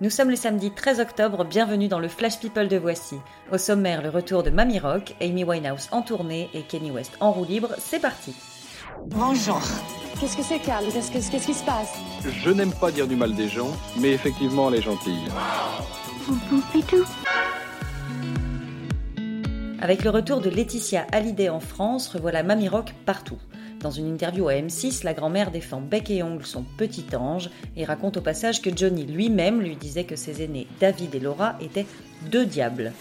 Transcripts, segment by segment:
Nous sommes le samedi 13 octobre, bienvenue dans le Flash People de Voici. Au sommaire, le retour de Mamie Rock, Amy Winehouse en tournée et Kenny West en roue libre, c'est parti Bonjour. Qu'est-ce que c'est, Carl Qu'est-ce que- qu'est-ce qui se passe? Je n'aime pas dire du mal des gens, mais effectivement, elle est gentille. Avec le retour de Laetitia Hallyday en France, revoilà Mamie Rock partout. Dans une interview à M6, la grand-mère défend bec et ongle son petit ange et raconte au passage que Johnny lui-même lui disait que ses aînés David et Laura étaient deux diables.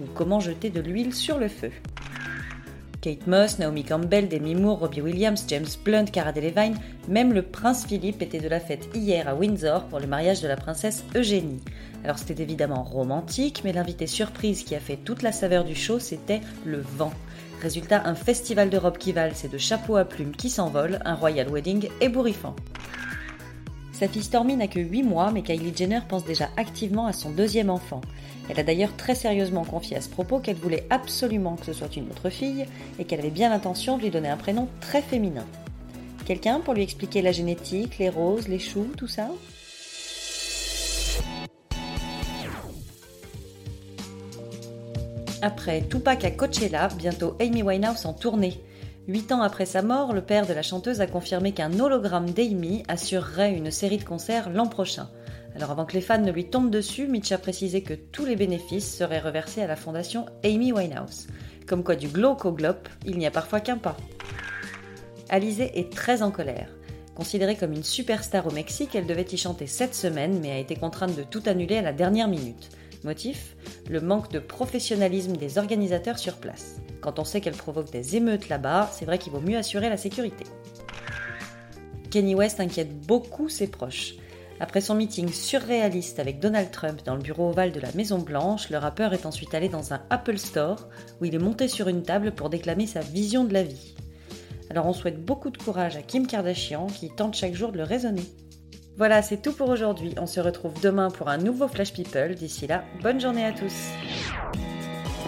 Ou comment jeter de l'huile sur le feu. Kate Moss, Naomi Campbell, Demi Moore, Robbie Williams, James Blunt, Cara Delevingne, même le prince Philippe était de la fête hier à Windsor pour le mariage de la princesse Eugénie. Alors c'était évidemment romantique, mais l'invité surprise qui a fait toute la saveur du show, c'était le vent. Résultat, un festival de robes qui valse et de chapeaux à plumes qui s'envolent, un royal wedding ébouriffant. Sa fille Stormy n'a que 8 mois, mais Kylie Jenner pense déjà activement à son deuxième enfant. Elle a d'ailleurs très sérieusement confié à ce propos qu'elle voulait absolument que ce soit une autre fille et qu'elle avait bien l'intention de lui donner un prénom très féminin. Quelqu'un pour lui expliquer la génétique, les roses, les choux, tout ça? Après Tupac à Coachella, bientôt Amy Winehouse en tournée. Huit ans après sa mort, le père de la chanteuse a confirmé qu'un hologramme d'Amy assurerait une série de concerts l'an prochain. Alors avant que les fans ne lui tombent dessus, Mitch a précisé que tous les bénéfices seraient reversés à la fondation Amy Winehouse. Comme quoi du glauque au glop, il n'y a parfois qu'un pas. Alizé est très en colère. Considérée comme une superstar au Mexique, elle devait y chanter cette semaine, mais a été contrainte de tout annuler à la dernière minute. Motif? Le manque de professionnalisme des organisateurs sur place. Quand on sait qu'elle provoque des émeutes là-bas, c'est vrai qu'il vaut mieux assurer la sécurité. Kenny West inquiète beaucoup ses proches. Après son meeting surréaliste avec Donald Trump dans le bureau ovale de la Maison Blanche, le rappeur est ensuite allé dans un Apple Store où il est monté sur une table pour déclamer sa vision de la vie. Alors on souhaite beaucoup de courage à Kim Kardashian qui tente chaque jour de le raisonner. Voilà, c'est tout pour aujourd'hui. On se retrouve demain pour un nouveau Flash People. D'ici là, bonne journée à tous.